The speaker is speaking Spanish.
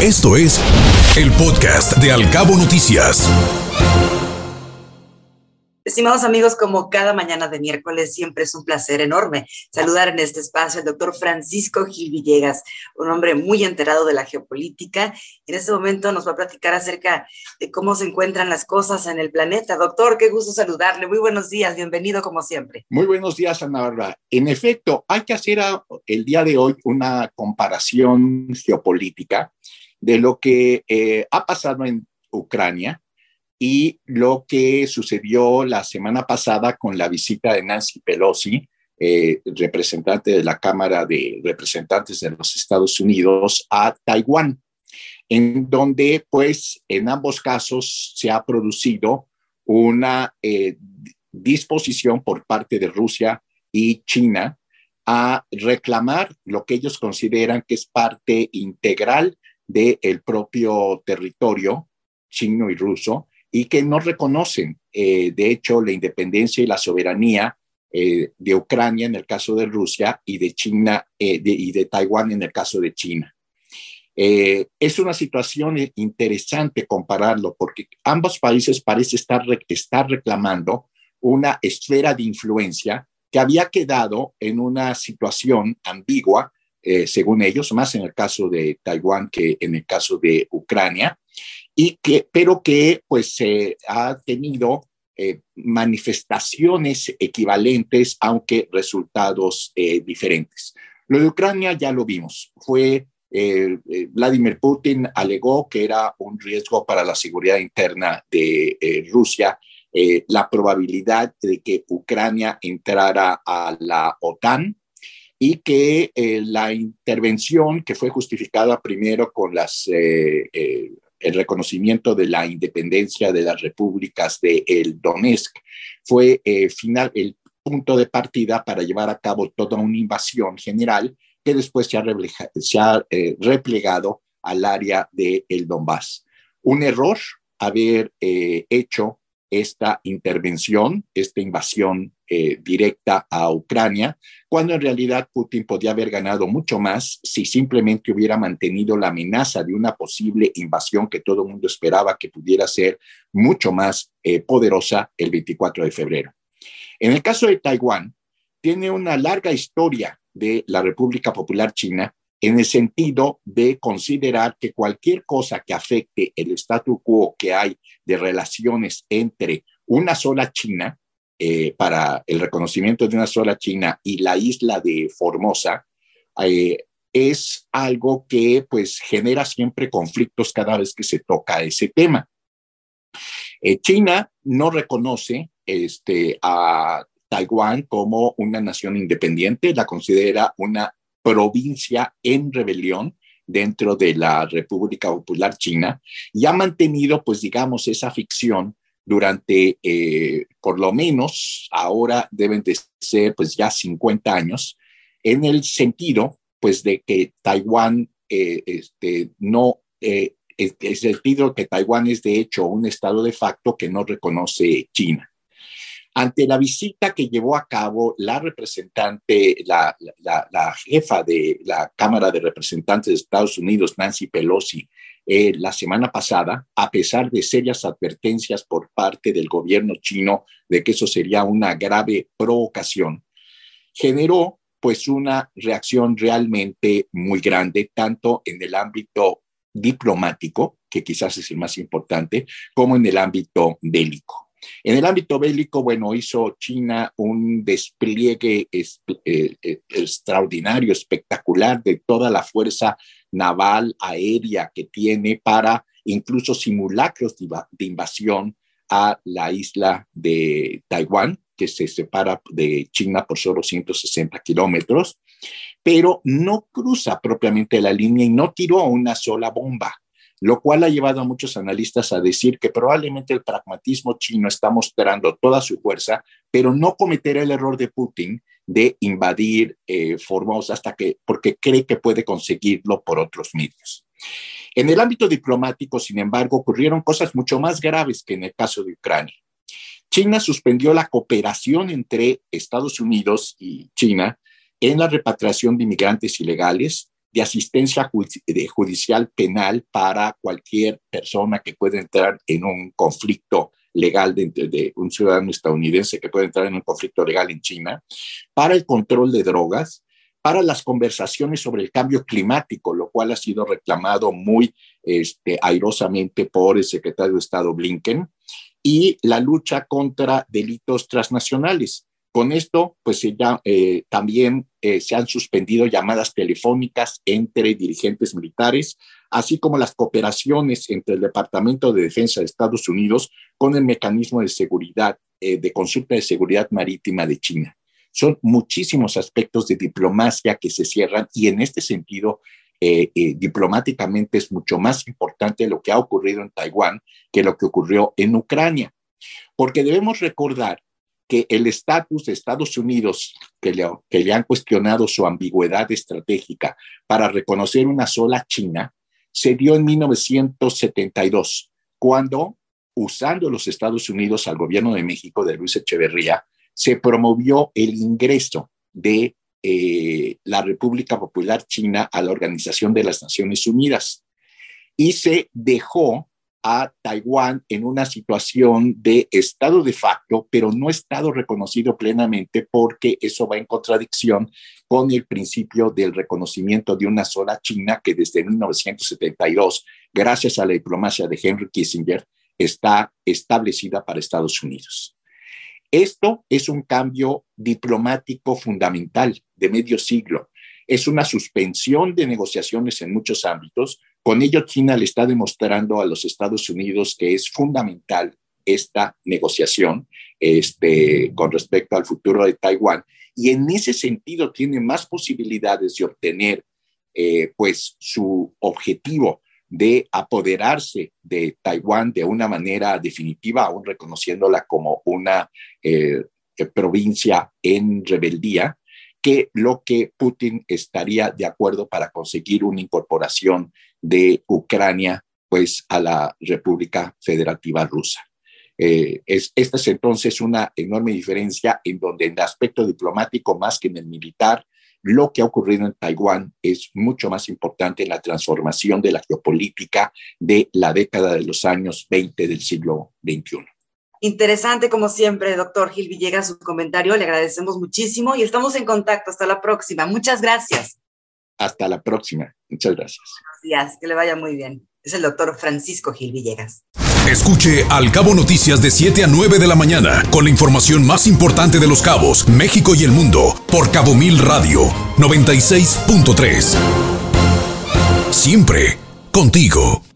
Esto es el podcast de Alcabo Noticias. Estimados amigos, como cada mañana de miércoles, siempre es un placer enorme saludar en este espacio al doctor Francisco Gil Villegas, un hombre muy enterado de la geopolítica. En este momento nos va a platicar acerca de cómo se encuentran las cosas en el planeta. Doctor, qué gusto saludarle. Muy buenos días, bienvenido como siempre. Muy buenos días, Ana Bárbara. En efecto, hay que hacer el día de hoy una comparación geopolítica de lo que eh, ha pasado en Ucrania y lo que sucedió la semana pasada con la visita de Nancy Pelosi, eh, representante de la Cámara de Representantes de los Estados Unidos, a Taiwán, en donde pues en ambos casos se ha producido una eh, disposición por parte de Rusia y China a reclamar lo que ellos consideran que es parte integral del propio territorio chino y ruso y que no reconocen, eh, de hecho, la independencia y la soberanía eh, de Ucrania en el caso de Rusia y de China eh, y de Taiwán en el caso de China. es una situación interesante compararlo porque ambos países parecen estar, estar reclamando una esfera de influencia que había quedado en una situación ambigua eh, según ellos, más en el caso de Taiwán que en el caso de Ucrania, y que, pero que pues se ha tenido eh, manifestaciones equivalentes, aunque resultados eh, diferentes. Lo de Ucrania ya lo vimos, fue Vladimir Putin alegó que era un riesgo para la seguridad interna de Rusia la probabilidad de que Ucrania entrara a la OTAN y que eh, la intervención que fue justificada primero con las, eh, eh, el reconocimiento de la independencia de las repúblicas de el Donetsk fue final, el punto de partida para llevar a cabo toda una invasión general que después se ha, se ha replegado al área de el Donbass. Un error haber hecho esta intervención, esta invasión eh, directa a Ucrania, cuando en realidad Putin podía haber ganado mucho más si simplemente hubiera mantenido la amenaza de una posible invasión que todo el mundo esperaba que pudiera ser mucho más eh, poderosa el 24 de febrero. En el caso de Taiwán, tiene una larga historia de la República Popular China en el sentido de considerar que cualquier cosa que afecte el statu quo que hay de relaciones entre una sola China, eh, para el reconocimiento de una sola China y la isla de Formosa, eh, es algo que pues genera siempre conflictos cada vez que se toca ese tema. Eh, China no reconoce este, a Taiwán como una nación independiente, la considera una provincia en rebelión dentro de la República Popular China y ha mantenido, pues digamos, esa ficción durante, eh, por lo menos, ahora deben de ser, pues ya 50 años, en el sentido, pues, de que Taiwán eh, este, no, eh, es el sentido que Taiwán es de hecho un estado de facto que no reconoce China. Ante la visita que llevó a cabo la representante, la, jefa de la Cámara de Representantes de Estados Unidos, Nancy Pelosi, eh, la semana pasada, a pesar de serias advertencias por parte del gobierno chino de que eso sería una grave provocación, generó pues una reacción realmente muy grande, tanto en el ámbito diplomático, que quizás es el más importante, como en el ámbito bélico. En el ámbito bélico, bueno, hizo China un despliegue eh, eh, extraordinario, espectacular de toda la fuerza naval aérea que tiene para incluso simulacros de invasión a la isla de Taiwán, que se separa de China por solo 160 kilómetros, pero no cruza propiamente la línea y no tiró una sola bomba lo cual ha llevado a muchos analistas a decir que probablemente el pragmatismo chino está mostrando toda su fuerza, pero no cometerá el error de Putin de invadir eh, Formosa hasta que, porque cree que puede conseguirlo por otros medios. En el ámbito diplomático, sin embargo, ocurrieron cosas mucho más graves que en el caso de Ucrania. China suspendió la cooperación entre Estados Unidos y China en la repatriación de inmigrantes ilegales de asistencia judicial penal para cualquier persona que pueda entrar en un conflicto legal de, de, un ciudadano estadounidense que puede entrar en un conflicto legal en China, para el control de drogas, para las conversaciones sobre el cambio climático, lo cual ha sido reclamado muy este, airosamente por el secretario de Estado Blinken, y la lucha contra delitos transnacionales. Con esto, pues ya, eh, también eh, se han suspendido llamadas telefónicas entre dirigentes militares, así como las cooperaciones entre el Departamento de Defensa de Estados Unidos con el mecanismo de seguridad, eh, de consulta de seguridad marítima de China. Son muchísimos aspectos de diplomacia que se cierran y en este sentido, eh, eh, diplomáticamente es mucho más importante lo que ha ocurrido en Taiwán que lo que ocurrió en Ucrania. Porque debemos recordar que el estatus de Estados Unidos, que le, que le han cuestionado su ambigüedad estratégica para reconocer una sola China, se dio en 1972, cuando, usando los Estados Unidos al gobierno de México de Luis Echeverría, se promovió el ingreso de eh, la República Popular China a la Organización de las Naciones Unidas. Y se dejó a Taiwán en una situación de estado de facto, pero no estado reconocido plenamente porque eso va en contradicción con el principio del reconocimiento de una sola China que desde 1972, gracias a la diplomacia de Henry Kissinger, está establecida para Estados Unidos. Esto es un cambio diplomático fundamental de medio siglo. Es una suspensión de negociaciones en muchos ámbitos. Con ello, China le está demostrando a los Estados Unidos que es fundamental esta negociación este, con respecto al futuro de Taiwán. Y en ese sentido tiene más posibilidades de obtener eh, pues su objetivo de apoderarse de Taiwán de una manera definitiva, aún reconociéndola como una eh, provincia en rebeldía, que lo que Putin estaría de acuerdo para conseguir una incorporación de Ucrania pues a la República Federativa Rusa. Eh, es, esta es entonces una enorme diferencia en donde en el aspecto diplomático más que en el militar, lo que ha ocurrido en Taiwán es mucho más importante en la transformación de la geopolítica de la década de los años 20 del siglo XXI. Interesante, como siempre, doctor Gil Villegas, su comentario. Le agradecemos muchísimo y estamos en contacto. Hasta la próxima. Muchas gracias. Hasta la próxima. Muchas gracias. Buenos días. Que le vaya muy bien. Es el doctor Francisco Gil Villegas. Escuche Al Cabo Noticias de 7 a 9 de la mañana con la información más importante de los cabos, México y el mundo por Cabo Mil Radio 96.3. Siempre contigo.